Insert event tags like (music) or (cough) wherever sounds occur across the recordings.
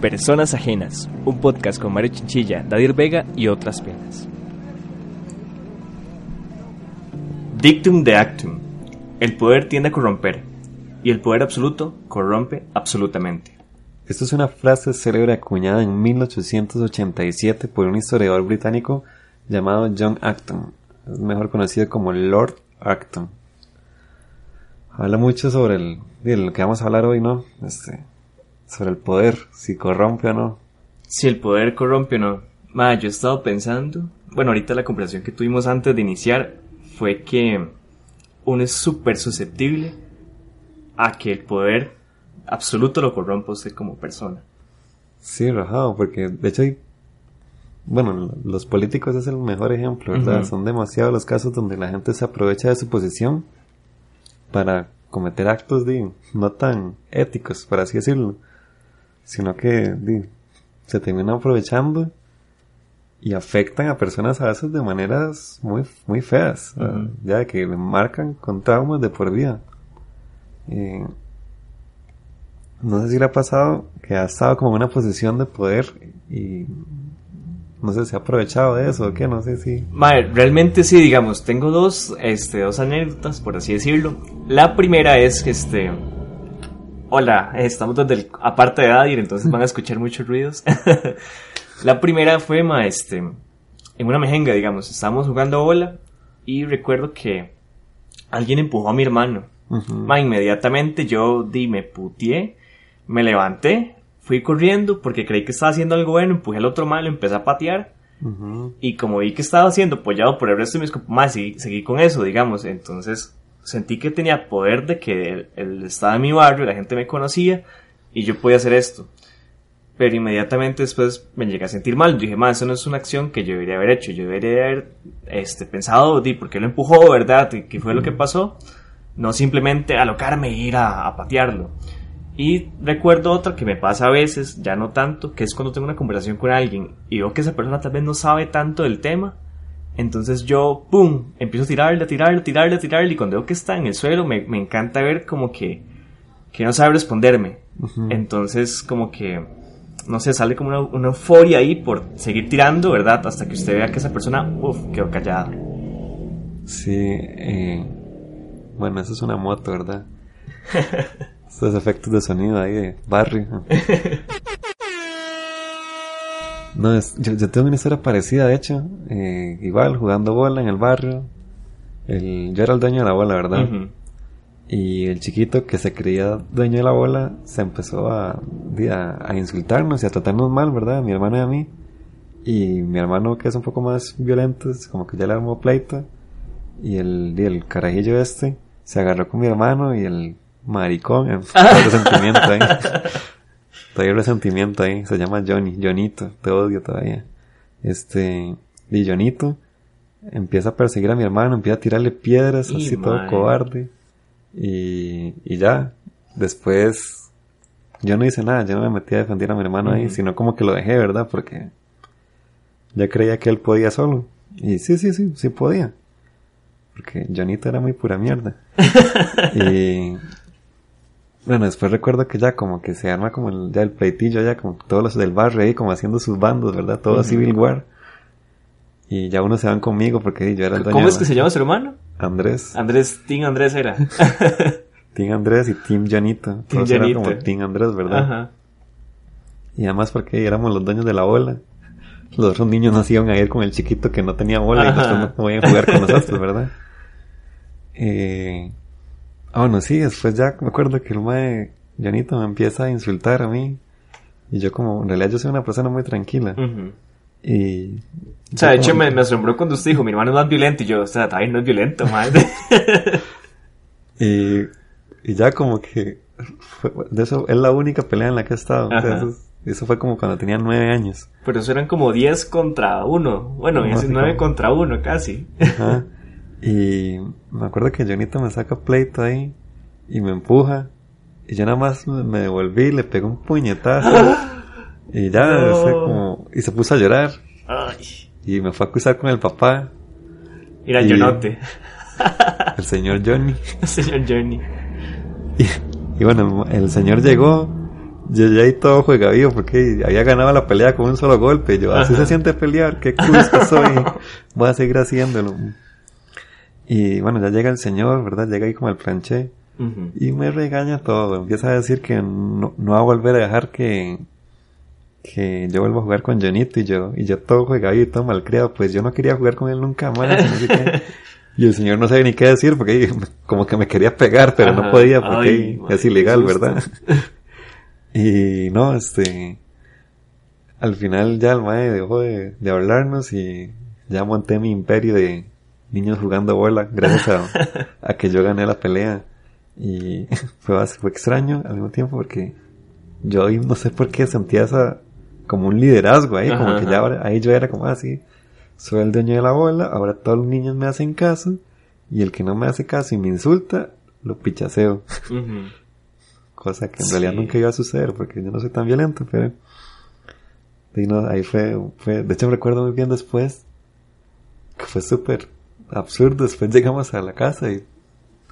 Personas Ajenas, un podcast con Mario Chinchilla, Dadir Vega y otras penas. Dictum de actum. El poder tiende a corromper, y el poder absoluto corrompe absolutamente. Esto es una frase célebre acuñada en 1887 por un historiador británico llamado John Acton, mejor conocido como Lord Acton. Habla mucho sobre el, lo que vamos a hablar hoy, ¿no? Este, sobre el poder, si corrompe o no. Si el poder corrompe o no. Ma, yo he estado pensando, bueno, ahorita la conversación que tuvimos antes de iniciar fue que uno es súper susceptible a que el poder absoluto lo corrompa usted como persona. Sí, rajado, porque de hecho hay, bueno, los políticos es el mejor ejemplo, ¿verdad? Son demasiados los casos donde la gente se aprovecha de su posición para cometer actos de, no tan éticos, por así decirlo, sino que se terminan aprovechando y afectan a personas a veces de maneras muy, muy feas, ya que le marcan con traumas de por vida. Eh, no sé si le ha pasado que ha estado como en una posición de poder y no sé si ha aprovechado de eso o qué, no sé si... Madre, realmente sí, digamos, tengo dos, este, dos anécdotas, por así decirlo. La primera es que, este... Hola, estamos desde el, aparte de Adir, entonces van a escuchar muchos ruidos. (laughs) La primera fue, ma, este, en una mejenga, digamos, estábamos jugando bola y recuerdo que alguien empujó a mi hermano. Ma, inmediatamente yo di, me putié, me levanté, fui corriendo porque creí que estaba haciendo algo bueno, empujé al otro mal, empecé a patear. Y como vi que estaba siendo apoyado por el resto de mis compañeros, seguí, seguí, con eso, digamos. Entonces sentí que tenía poder de que él, estaba en mi barrio, la gente me conocía y yo podía hacer esto. Pero inmediatamente después me llegué a sentir mal. dije, más, eso no es una acción que yo debería haber hecho. Yo debería haber este, pensado, di, ¿por qué lo empujó, verdad? ¿Qué fue lo que pasó? No simplemente alocarme e ir a, a patearlo. Y recuerdo otra que me pasa a veces, ya no tanto, que es cuando tengo una conversación con alguien y veo que esa persona tal vez no sabe tanto del tema. Entonces yo, ¡pum!, empiezo a tirarle, a tirarle, a tirarle, a tirarle y cuando veo que está en el suelo me, me encanta ver como que, que no sabe responderme. Entonces como que, no sé, sale como una, una, euforia ahí por seguir tirando, ¿verdad? Hasta que usted vea que esa persona, uff, quedó callada. Sí, eh, bueno, eso es una moto, ¿verdad? (laughs) Estos efectos de sonido ahí de barrio. (laughs) No, yo, tengo una historia parecida, de hecho. Eh, igual, jugando bola en el barrio. El, yo era el dueño de la bola, ¿verdad? Y el chiquito que se creía dueño de la bola se empezó a, a, insultarnos y a tratarnos mal, ¿verdad? Mi hermano y a mí. Y mi hermano, que es un poco más violento, es como que ya le armó pleito. Y el, y el carajillo este se agarró con mi hermano y el maricón. Hay (laughs) resentimiento ahí. todavía hay resentimiento ahí. Se llama Johnny. Johnito. Te odio todavía. Este. Y Johnito empieza a perseguir a mi hermano. Empieza a tirarle piedras. así todo cobarde. Y, y ya. Después. Yo no hice nada. Yo no me metí a defender a mi hermano ahí. Sino como que lo dejé, ¿verdad? Porque. Ya creía que él podía solo. Y sí, sí, sí. Sí podía. Porque Johnito era muy pura mierda. (laughs) y bueno, después recuerdo que ya como que se arma como el, ya el pleitillo, ya como todos los del barrio ahí como haciendo sus bandos, ¿verdad? Todo Civil War. Y ya unos se van conmigo porque yo era el dueño. ¿Cómo es que se llama su hermano? Andrés. Andrés, Team Andrés era. (laughs) Team Andrés y Team Janito. Todos eran como Team Andrés, ¿verdad? Ajá. Y además porque éramos los dueños de la bola. Los otros niños nos iban a ir con el chiquito que no tenía bola y después no podían jugar con nosotros, ¿verdad? (laughs) Eh, Ah, bueno, sí, después ya me acuerdo que el mae Janito me empieza a insultar a mí. Y yo como, en realidad yo soy una persona muy tranquila. Y... O sea, de hecho me, asombró cuando usted dijo, mi hermano es más violento. Y yo, o sea, también no es violento, madre. (laughs) y, y ya como que... de eso es la única pelea en la que he estado. eso, fue como cuando tenía nueve años. Pero eso eran como diez contra uno. Bueno, nueve contra uno casi. Ajá. (laughs) Y me acuerdo que Jonito me saca pleito ahí y me empuja. Y yo nada más me devolví, le pegó un puñetazo. (gasps) Y ya, No. fue como, y se puso a llorar. Ay. Y me fue a acusar con el papá, Mira, Y- yo note. (laughs) el señor Johnny. Señor Journey. Y, y bueno, el, el señor llegó, yo ya ahí todo juega vivo porque había ganado la pelea con un solo golpe. Yo, así Ajá. se siente pelear, qué cool que soy. (laughs) Voy a seguir haciéndolo. Y bueno, ya llega el señor, ¿verdad? Llega ahí como el planché y me regaña todo. Empieza a decir que no, no va a volver a dejar que, que yo vuelva a jugar con Jonito y yo, y yo todo juega y todo malcriado. Pues yo no quería jugar con él nunca más. y no sé qué. (laughs) Y el señor no sabía ni qué decir porque como que me quería pegar, pero no podía porque Ay, es ilegal. ¿verdad? (laughs) y no, este, al final ya el mae dejó de, de hablarnos y ya monté mi imperio de niños jugando bola gracias a, (laughs) a que yo gané la pelea. Y (laughs) fue, fue extraño al mismo tiempo porque yo ahí no sé por qué sentía esa, como un liderazgo ahí, como que ya ahora, ahí yo era como así, soy el dueño de la bola, ahora todos los niños me hacen caso y el que no me hace caso y me insulta, lo pichaseo. Cosa que en Sí. realidad nunca iba a suceder porque yo no soy tan violento, pero y no, ahí fue, fue, de hecho me recuerdo muy bien después que fue súper absurdo, después llegamos a la casa y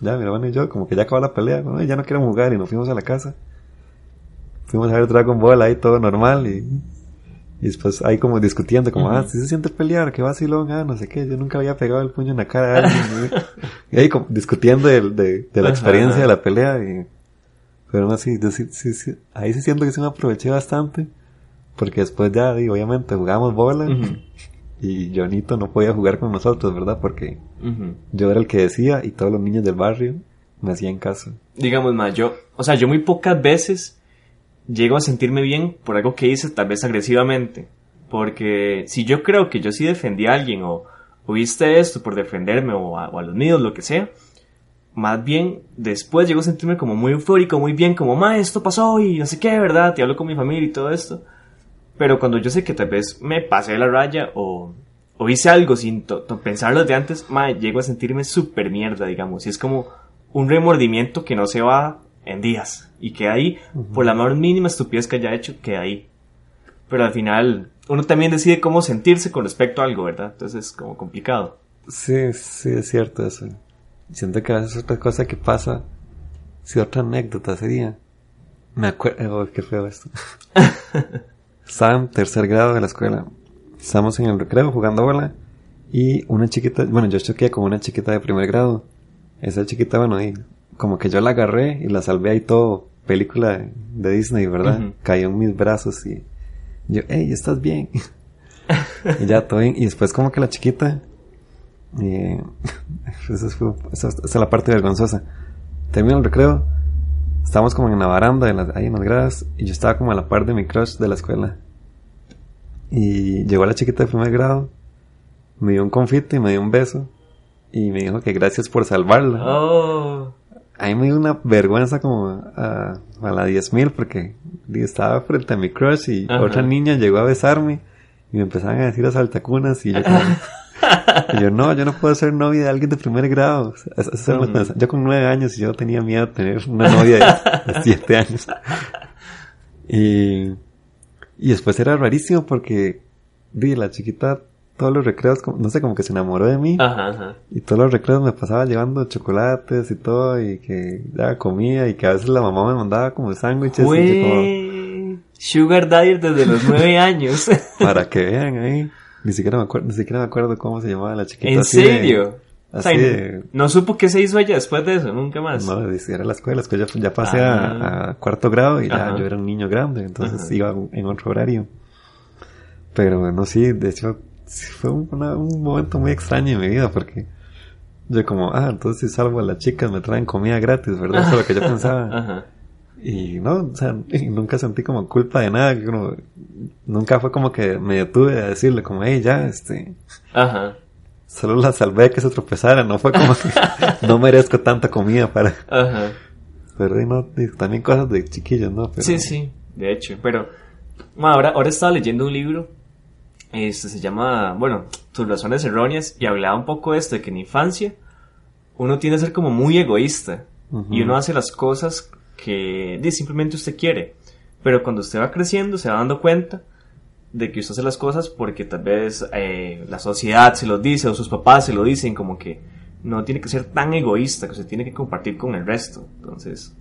ya mi hermano y yo como que ya acabó la pelea, "Ay, ya no queremos jugar y nos fuimos a la casa. Fuimos a ver Dragon Ball ahí todo normal y, y después ahí como discutiendo como, Ujú. ah, si se siente pelear, que vacilón, ah, no sé qué, yo nunca había pegado el puño en la cara a alguien. y ahí como discutiendo de, de, de la Ajá, experiencia ajá. de la pelea y pero yo sí- sí- sí- ahí sí siento que sí me aproveché bastante. Porque después ya, digo, obviamente jugamos bola. Ujú. Y Jonito no podía jugar con nosotros, ¿verdad? Porque yo era el que decía y todos los niños del barrio me hacían caso. digamos más, yo, o sea, yo muy pocas veces llego a sentirme bien por algo que hice, tal vez agresivamente. Porque si yo creo que yo sí defendí a alguien o, o hice esto por defenderme o a, o a los míos, lo que sea, más bien después llego a sentirme como muy eufórico, muy bien, como, ma, esto pasó y no sé qué, ¿verdad? Te hablo con mi familia y todo esto. Pero cuando yo sé que tal vez me pasé la raya o, o hice algo sin pensarlo de antes, llego a sentirme súper mierda, digamos. Y es como un remordimiento que no se va en días. Y que ahí, por la más mínima estupidez que haya hecho, queda ahí. Pero al final, uno también decide cómo sentirse con respecto a algo, ¿verdad? Entonces es como complicado. Sí, sí, es cierto eso. Siento que a veces otra cosa que pasa, si otra anécdota sería, me acuerdo, oh, qué feo esto. (laughs) En tercer grado de la escuela. Estábamos en el recreo jugando bola y una chiquita, bueno, yo choqué con una chiquita de primer grado. Esa chiquita, bueno, y como que yo la agarré y la salvé ahí todo, película de, Disney, ¿verdad? Ujú. Cayó en mis brazos y yo, hey, ¿estás bien? (laughs) y ya, todo bien. Y después como que la chiquita, eh, (laughs) esa, fue- esa- esa es la parte vergonzosa. Termino el recreo, estábamos como en la baranda, de las- ahí en las gradas, y yo estaba como a la par de mi crush de la escuela. Y llegó la chiquita de primer grado, me dio un confite, me dio un beso, y me dijo que gracias por salvarla. Oh. A mí me dio una vergüenza como a, a la 10.000 porque estaba frente a mi crush y Ajá. otra niña llegó a besarme y me empezaban a decir a saltacunas y yo como- (laughs) y yo no, yo no puedo ser novia de alguien de primer grado. Eso- eso pensaba. Yo con nueve años y yo tenía miedo de tener una novia de, de siete años. Y, y después era rarísimo porque di, la chiquita todos los recreos, no sé, como que se enamoró de mí. Ajá, ajá. Y todos los recreos me pasaba llevando chocolates y todo, y que ya comía, y que a veces la mamá me mandaba como sándwiches, como. Sugar Daddy desde los nueve años. (laughs) para que vean ahí. Ni siquiera me acuerdo, ni siquiera me acuerdo cómo se llamaba la chiquita. ¿En así de- serio? O sea, así de, no supo qué se hizo ella después de eso, nunca más. no, era la escuela, ya, ya pasé Ah. a, a cuarto grado y ya Ajá. yo era un niño grande, entonces Ajá. iba en otro horario. Pero no, sí, de hecho, fue un, una- un momento muy extraño en mi vida porque yo como, ah, entonces si salvo a las chicas me traen comida gratis, ¿verdad? Eso es lo que yo (laughs) pensaba. Ajá. Y no, o sea, (laughs) y nunca sentí como culpa de nada, como- nunca fue como que me detuve a decirle como, hey, ya, este, Ajá. solo la salvé de que se tropezara, no fue como que (laughs) no merezco tanta comida para, Ajá. pero y no, y también cosas de chiquillos, ¿no? Pero, Sí, sí, de hecho, pero ma, ahora, ahora estaba leyendo un libro, este se llama, bueno, Tus razones erróneas, y hablaba un poco de esto, de que en infancia uno tiende a ser como muy egoísta, Ujú. y uno hace las cosas que simplemente usted quiere. pero cuando usted va creciendo se va dando cuenta de que usted hace las cosas porque tal vez eh, la sociedad se lo dice o sus papás se lo dicen como que no tiene que ser tan egoísta, que usted tiene que compartir con el resto. Entonces,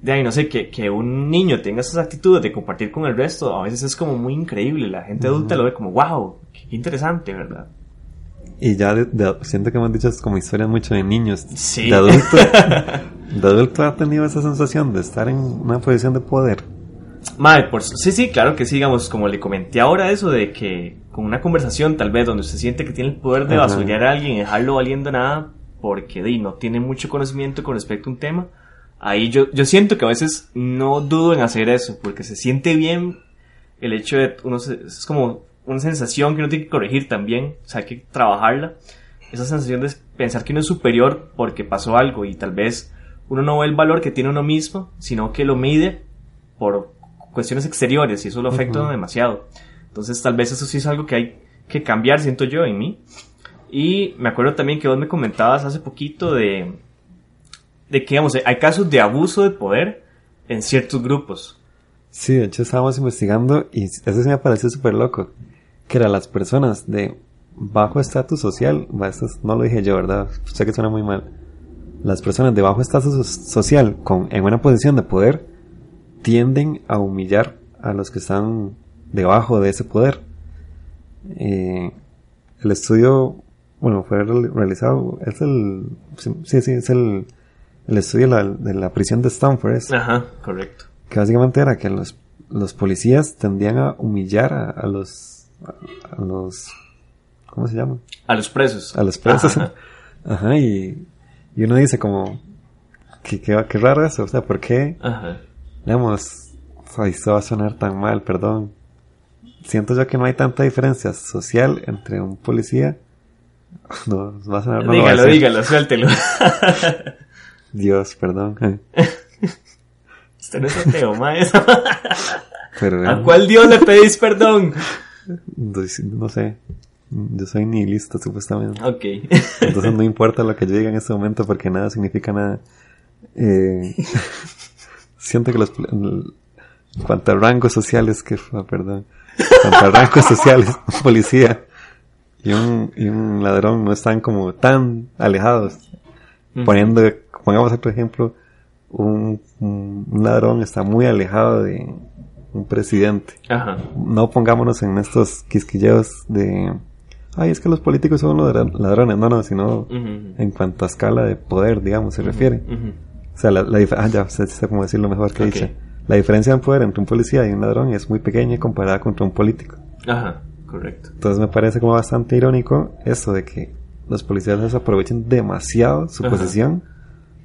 de ahí no sé, que, que un niño tenga esas actitudes de compartir con el resto, a veces es como muy increíble. La gente adulta lo ve como, wow, qué interesante, ¿verdad? Y ya siento que me han dicho como historias mucho de niños. Sí. De adulto. (laughs) de adulto ha tenido esa sensación de estar en una posición de poder. Madre, por, sí, sí, claro que sí, digamos, como le comenté ahora eso de que con una conversación tal vez donde usted siente que tiene el poder de basurear a alguien y dejarlo valiendo nada porque di, no tiene mucho conocimiento con respecto a un tema, ahí yo, yo siento que a veces no dudo en hacer eso porque se siente bien el hecho de uno es como una sensación que uno tiene que corregir también, o sea, hay que trabajarla. Esa sensación de pensar que uno es superior porque pasó algo y tal vez uno no ve el valor que tiene uno mismo, sino que lo mide por cuestiones exteriores y eso lo afecta demasiado. Entonces tal vez eso sí es algo que hay que cambiar, siento yo, en mí. Y me acuerdo también que vos me comentabas hace poquito de, de que, digamos, hay casos de abuso de poder en ciertos grupos. Sí, de hecho estábamos investigando y eso sí me pareció súper loco. Que eran las personas de bajo estatus social, no lo dije yo, ¿verdad? Sé que suena muy mal. Las personas de bajo estatus social con, en una posición de poder tienden a humillar a los que están debajo de ese poder. Eh, el estudio, bueno, fue realizado, es el, sí, sí, es el, el estudio de la, prisión de Stanford. Ajá, correcto. Que básicamente era que los, los policías tendían a humillar a, los, a, los, ¿cómo se llama? A los presos. A los presos. (laughs) Ajá, y, y uno dice como, qué, qué, qué raro eso, o sea, ¿por qué? Ajá digamos, esto va a sonar tan mal, perdón. Siento yo que no hay tanta diferencia social entre un policía. (laughs) No, va a sonar no Dígalo, dígalo, suéltelo. (laughs) Dios, perdón. Usted no es ateo, maestro. ¿A cuál Dios le pedís perdón? No sé. Yo soy nihilista, supuestamente. Ok. Entonces no (laughs) importa lo que yo diga en este momento porque nada significa nada. Eh, (laughs) siento que los en cuanto a rangos sociales que perdón en cuanto a rangos (laughs) sociales un policía y un, y un ladrón no están como tan alejados poniendo pongamos otro ejemplo un, un, ladrón está muy alejado de un presidente Ajá. no pongámonos en estos quisquilleos de ay es que los políticos son los ladrones no no sino en cuanto a escala de poder digamos se refiere o sea, la, la ah, ya sé, cómo decirlo mejor que dice. La diferencia en poder entre un policía y un ladrón es muy pequeña comparada contra un político. Ajá, correcto. Entonces me parece como bastante irónico eso de que los policías les aprovechen demasiado su posición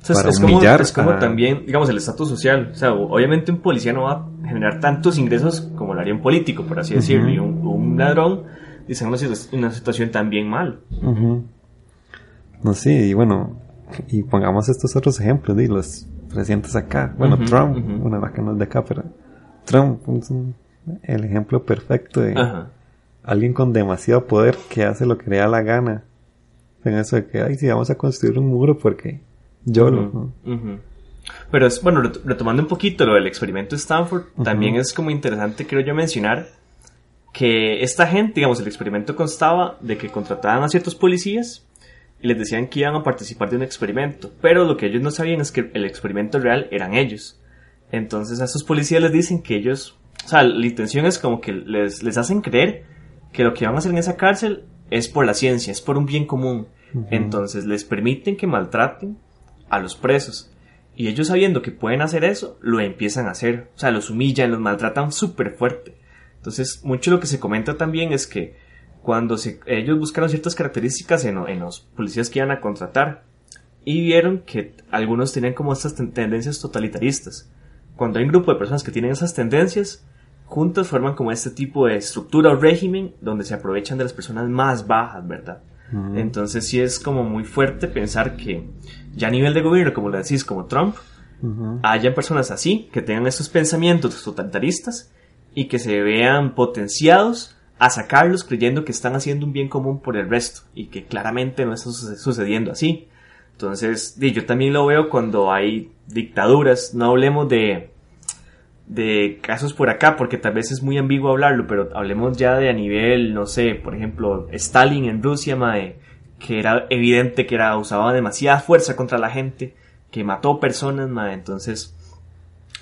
para es humillar como, es como también, digamos, el estatus social. O sea, obviamente un policía no va a generar tantos ingresos como lo haría un político, por así decirlo. Y un, ladrón dice una, una situación también mal. No, sí, y bueno, y pongamos estos otros ejemplos, de los presidentes acá. Bueno, Trump, una vaca no es de acá, pero Trump es el ejemplo perfecto de alguien con demasiado poder que hace lo que le da la gana. En eso de que, ay, si vamos a construir un muro porque yo lo... Pero es, bueno, retomando un poquito lo del experimento Stanford, también es como interesante, creo yo, mencionar que esta gente, digamos, el experimento constaba de que contrataban a ciertos policías y les decían que iban a participar de un experimento, pero lo que ellos no sabían es que el experimento real eran ellos. Entonces a esos policías les dicen que ellos, o sea, la intención es como que les, les hacen creer que lo que van a hacer en esa cárcel es por la ciencia, es por un bien común. Entonces les permiten que maltraten a los presos. Y ellos sabiendo que pueden hacer eso, lo empiezan a hacer. O sea, los humillan, los maltratan súper fuerte. Entonces, mucho lo que se comenta también es que cuando ellos buscaron ciertas características en, los policías que iban a contratar y vieron que algunos tenían como estas tendencias totalitaristas. Cuando hay un grupo de personas que tienen esas tendencias, juntas forman como este tipo de estructura o régimen donde se aprovechan de las personas más bajas, ¿verdad? Entonces sí es como muy fuerte pensar que ya a nivel de gobierno, como lo decís, como Trump, haya personas así, que tengan estos pensamientos totalitaristas y que se vean potenciados a sacarlos creyendo que están haciendo un bien común por el resto y que claramente no está sucediendo así. Entonces, yo también lo veo cuando hay dictaduras, no hablemos de, de casos por acá, porque tal vez es muy ambiguo hablarlo, pero hablemos ya de a nivel, no sé, por ejemplo, Stalin en Rusia, mae, que era evidente que era, usaba demasiada fuerza contra la gente, que mató personas, mae, entonces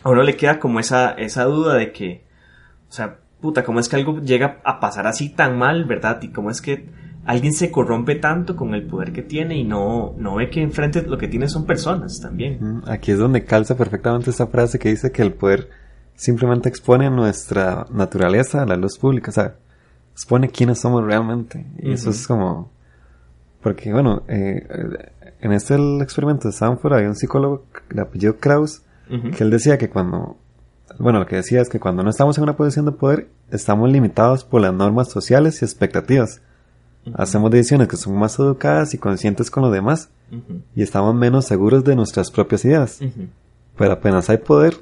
a uno le queda como esa, esa duda de que, o sea, puta, ¿cómo es que algo llega a pasar así tan mal, verdad? Y cómo es que alguien se corrompe tanto con el poder que tiene y no, no ve que enfrente lo que tiene son personas también. Aquí es donde calza perfectamente esa frase que dice que el poder simplemente expone nuestra naturaleza a la luz pública, o sea, expone quiénes somos realmente. Y eso es como... Porque, bueno, eh, en este experimento de Stanford había un psicólogo de apellido Krauss que él decía que cuando, bueno, lo que decía es que cuando no estamos en una posición de poder, estamos limitados por las normas sociales y expectativas. Hacemos decisiones que son más educadas y conscientes con los demás y estamos menos seguros de nuestras propias ideas. Pero apenas hay poder,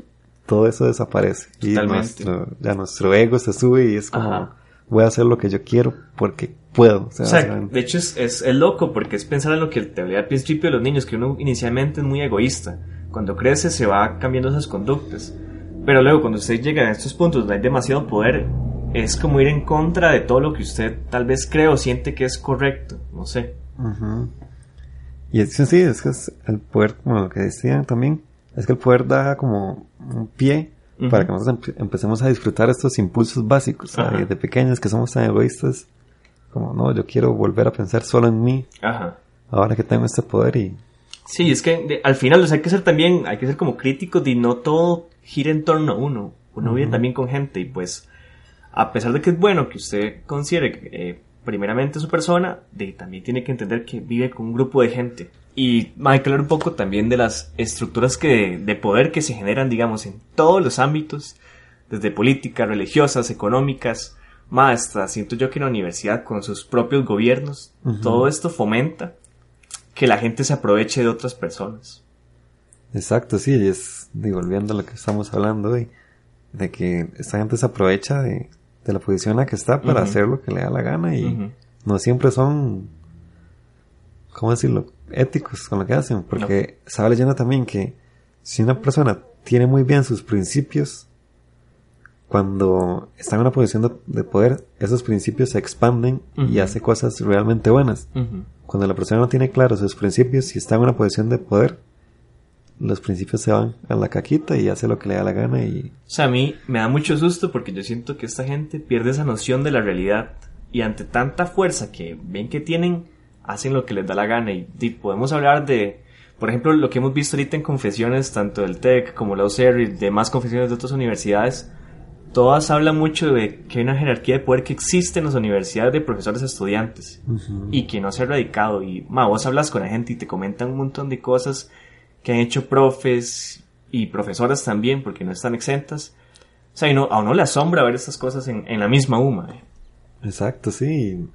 todo eso desaparece. Y nuestro, ya nuestro ego se sube y es como, voy a hacer lo que yo quiero porque puedo. O sea, de hecho es, es, es, loco porque es pensar en lo que te hablé al principio de los niños, que uno inicialmente es muy egoísta cuando crece se va cambiando esas conductas. Pero luego cuando usted llega a estos puntos donde hay demasiado poder, es como ir en contra de todo lo que usted tal vez cree o siente que es correcto, no sé. Y es, sí, es que es el poder, como lo que decían también, es que el poder da como un pie para que nosotros empecemos a disfrutar estos impulsos básicos, de pequeños que somos tan egoístas, como no, yo quiero volver a pensar solo en mí, ahora que tengo este poder y Sí, es que al final hay que ser también, hay que ser como críticos y no todo gira en torno a uno. Uno vive también con gente y pues a pesar de que es bueno que usted considere eh, primeramente su persona, de, también tiene que entender que vive con un grupo de gente. Y hay que hablar un poco también de las estructuras que, de poder que se generan, digamos, en todos los ámbitos, desde políticas, religiosas, económicas, más hasta siento yo que la universidad con sus propios gobiernos, todo esto fomenta que la gente se aproveche de otras personas. Exacto, sí, y es, digo, volviendo a lo que estamos hablando hoy, de que esta gente se aprovecha de, la posición en la que está para hacer lo que le da la gana y no siempre son, ¿cómo decirlo?, éticos con lo que hacen, porque estaba leyendo también que si una persona tiene muy bien sus principios, cuando está en una posición de, poder, esos principios se expanden y hace cosas realmente buenas. Cuando la persona no tiene claros sus principios y está en una posición de poder, los principios se van a la caquita y hace lo que le da la gana y... O sea, a mí me da mucho susto porque yo siento que esta gente pierde esa noción de la realidad y ante tanta fuerza que ven que tienen, hacen lo que les da la gana. Y, podemos hablar de, por ejemplo, lo que hemos visto ahorita en confesiones, tanto del TEC como la UCR y demás confesiones de otras universidades, todas hablan mucho de que hay una jerarquía de poder que existe en las universidades de profesores estudiantes y que no se ha erradicado. Y ma, vos hablas con la gente y te comentan un montón de cosas que han hecho profes y profesoras también, porque no están exentas. O sea, no, a uno le asombra ver estas cosas en, la misma UMA. Eh. Exacto, sí.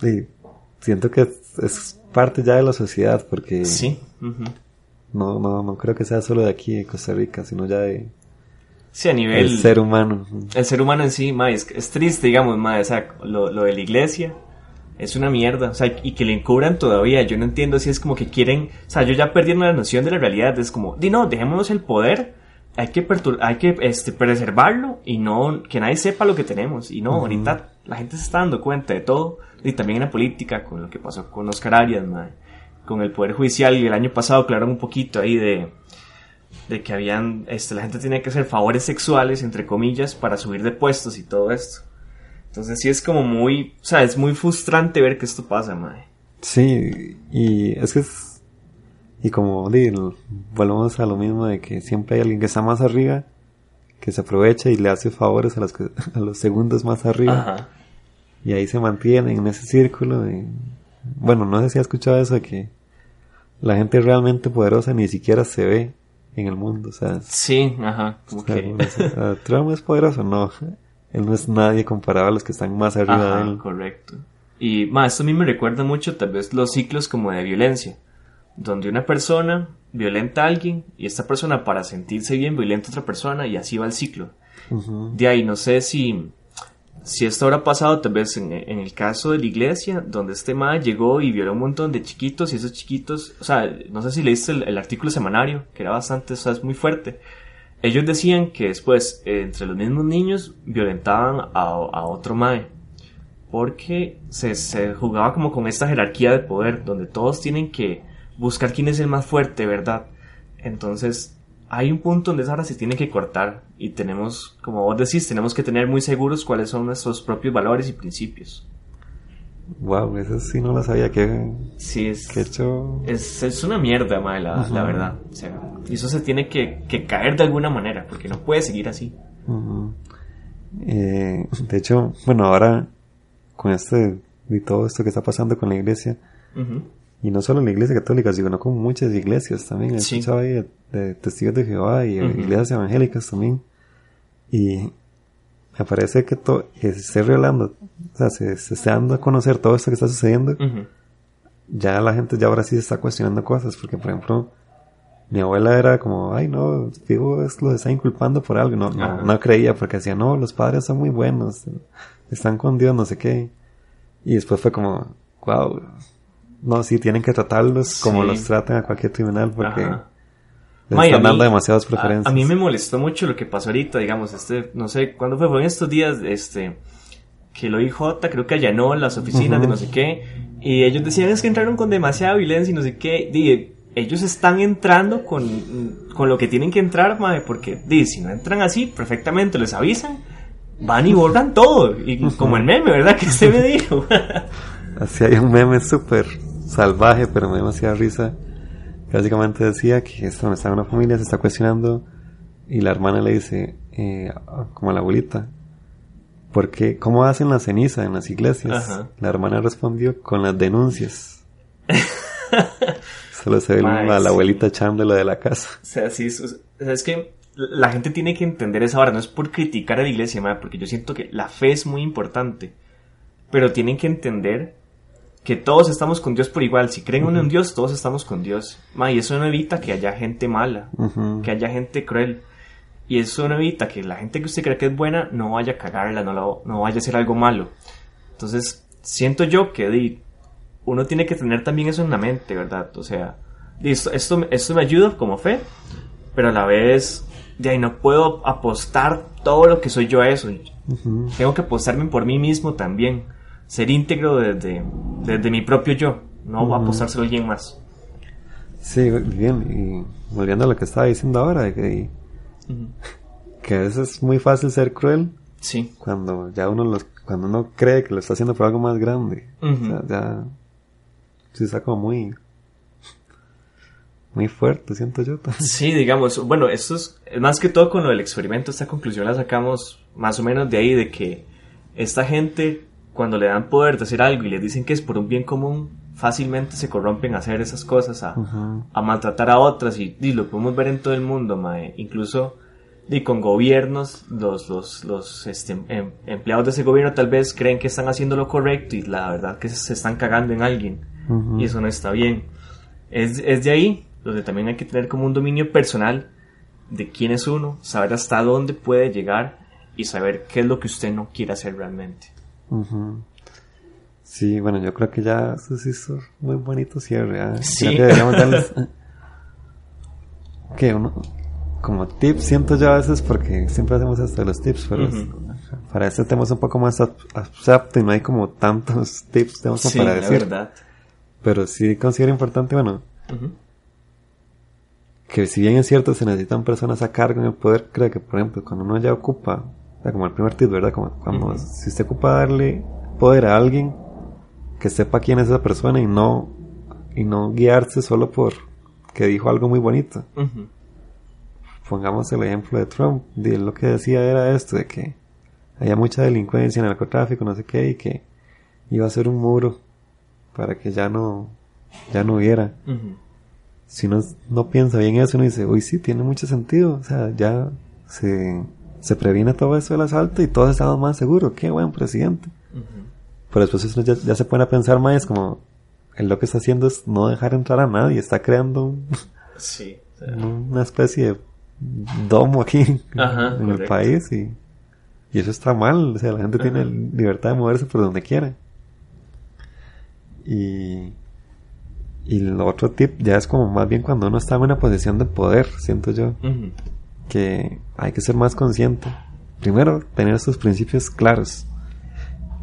sí. Siento que es, parte ya de la sociedad, porque. Sí. no, no, no creo que sea solo de aquí, de Costa Rica, sino ya de Sí, a nivel... El ser humano. El ser humano en sí, ma, es, triste, digamos, ma, o sea, lo, lo, de la iglesia es una mierda, o sea, y que le encubran todavía, yo no entiendo si es como que quieren, o sea, yo ya perdí la noción de la realidad, es como, di no, dejémonos el poder, hay que, hay que este, preservarlo y no, que nadie sepa lo que tenemos, y no, ahorita la gente se está dando cuenta de todo, y también en la política, con lo que pasó con Oscar Arias, con el Poder Judicial, y el año pasado aclararon un poquito ahí de de que habían, este, la gente tenía que hacer favores sexuales, entre comillas, para subir de puestos y todo esto. Entonces sí es como muy, o sea, es muy frustrante ver que esto pasa, madre. Sí, y es que es, y como digo, volvemos a lo mismo de que siempre hay alguien que está más arriba, que se aprovecha y le hace favores a los, que, (laughs) a los segundos más arriba. Ajá. Y ahí se mantiene en ese círculo. Y, bueno, no sé si has escuchado eso de que la gente realmente poderosa ni siquiera se ve en el mundo, o sea. Sí, ajá. (laughs) Trump es poderoso, no. Él no es nadie comparado a los que están más arriba de él. Correcto. Y más, esto a mí me recuerda mucho tal vez los ciclos como de violencia, donde una persona violenta a alguien y esta persona para sentirse bien violenta a otra persona y así va el ciclo. De ahí no sé si si esto habrá pasado tal vez en, el caso de la iglesia, donde este ma llegó y violó un montón de chiquitos y esos chiquitos, o sea, no sé si leíste el, el artículo semanario, que era bastante, o sea, es muy fuerte. Ellos decían que después, entre los mismos niños, violentaban a, otro mae. Porque se, se, jugaba como con esta jerarquía de poder, donde todos tienen que buscar quién es el más fuerte, ¿verdad? Entonces, hay un punto donde ahora se tiene que cortar y tenemos, como vos decís, tenemos que tener muy seguros cuáles son nuestros propios valores y principios. Wow, eso sí no lo sabía que. Sí, es. Que hecho... es, es, una mierda, madre, la, la, verdad. O sea, y eso se tiene que, que, caer de alguna manera, porque no puede seguir así. eh, de hecho, bueno, ahora con este y todo esto que está pasando con la iglesia, y no solo la iglesia católica, sino con muchas iglesias también. He escuchado ahí de, testigos de Jehová y iglesias evangélicas también. Y me parece que, se esté revelando, o sea, se, se esté dando a conocer todo esto que está sucediendo. Ya la gente ya ahora sí se está cuestionando cosas, porque por ejemplo, mi abuela era como, ay no, digo, es lo está inculpando por algo. No, no, no, creía porque decía, no, los padres son muy buenos, están con Dios, no sé qué. Y después fue como, wow, no, sí, tienen que tratarlos como los tratan a cualquier tribunal porque están dando demasiadas preferencias. A, mí me molestó mucho lo que pasó ahorita, digamos, este, no sé, ¿cuándo fue? Fue en estos días, este, que lo IJ creo que allanó las oficinas de no sé qué, y ellos decían es que entraron con demasiada violencia y no sé qué, y ellos están entrando con, con lo que tienen que entrar, madre, porque di, si no entran así, perfectamente les avisan, van y (laughs) borran todo, y como el meme, ¿verdad? Que se me (laughs) dijo. así hay un meme súper salvaje, pero me da demasiada risa. Básicamente decía que esto está en una familia, se está cuestionando y la hermana le dice, eh, como a la abuelita, porque ¿cómo hacen la ceniza en las iglesias? La hermana respondió con las denuncias. (laughs) Solo se ve a la abuelita echándolo de la casa. O sea, sí, es que la gente tiene que entender esa hora, no es por criticar a la iglesia, porque yo siento que la fe es muy importante, pero tienen que entender que todos estamos con Dios por igual. Si creen en un Dios, todos estamos con Dios. Ma, y eso no evita que haya gente mala, que haya gente cruel. Y eso no evita que la gente que usted cree que es buena no vaya a cagarla, no, no vaya a hacer algo malo. Entonces, siento yo que di, uno tiene que tener también eso en la mente, ¿verdad? O sea, esto, esto, me ayuda como fe, pero a la vez, de ahí no puedo apostar todo lo que soy yo a eso. Tengo que apostarme por mí mismo también ser íntegro desde, desde mi propio yo, no va a apostárselo a alguien más. Sí, bien, y volviendo a lo que estaba diciendo ahora, que, que a veces es muy fácil ser cruel. Sí. Cuando ya uno los, cuando uno cree que lo está haciendo por algo más grande. o sea, ya sí está como muy muy fuerte, siento yo. (laughs) Sí, digamos, bueno, esto es más que todo con lo del experimento, esta conclusión la sacamos más o menos de ahí, de que esta gente cuando le dan poder de hacer algo y les dicen que es por un bien común, fácilmente se corrompen a hacer esas cosas, a, a maltratar a otras y, lo podemos ver en todo el mundo, mae. incluso y con gobiernos, los, los, los este, em, empleados de ese gobierno tal vez creen que están haciendo lo correcto y la verdad que se están cagando en alguien y eso no está bien. Es, es de ahí donde también hay que tener como un dominio personal de quién es uno, saber hasta dónde puede llegar y saber qué es lo que usted no quiere hacer realmente. Sí, bueno, yo creo que ya eso sí es muy bonito cierre. ¿eh? Sí. que deberíamos darles. (laughs) que uno. Como tips, siento yo a veces porque siempre hacemos esto de los tips, pero para este tema es un poco más abstracto y no hay como tantos tips tenemos sí, para decir. Verdad. Pero sí considero importante, bueno, que si bien es cierto se necesitan personas a cargo en el poder, creo que por ejemplo cuando uno ya ocupa como el primer tip, ¿verdad? Como cuando, si usted ocupa darle poder a alguien, que sepa quién es esa persona y no, y no guiarse solo por que dijo algo muy bonito. Pongamos el ejemplo de Trump, de lo que decía era esto, de que había mucha delincuencia, narcotráfico, no sé qué, y que iba a ser un muro para que ya no, ya no hubiera. Si uno no piensa bien eso, uno dice, uy, sí, tiene mucho sentido, o sea, ya se se previene todo eso del asalto y todos estamos más seguros. Qué buen presidente. Pero después ya, se pone a pensar más, como él lo que está haciendo es no dejar entrar a nadie, está creando sí, una especie de domo aquí en el país y, y, eso está mal. O sea, la gente tiene libertad de moverse por donde quiera. Y, y el otro tip ya es como más bien cuando uno está en una posición de poder, siento yo que hay que ser más consciente. Primero, tener sus principios claros.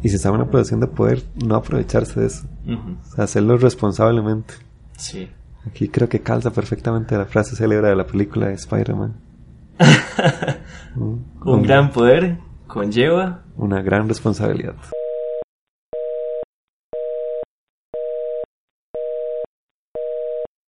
Y si está en una posición de poder, no aprovecharse de eso. o sea, hacerlo responsablemente. Sí. Aquí creo que calza perfectamente la frase célebre de la película de Spider-Man. (laughs) un gran poder conlleva una gran responsabilidad.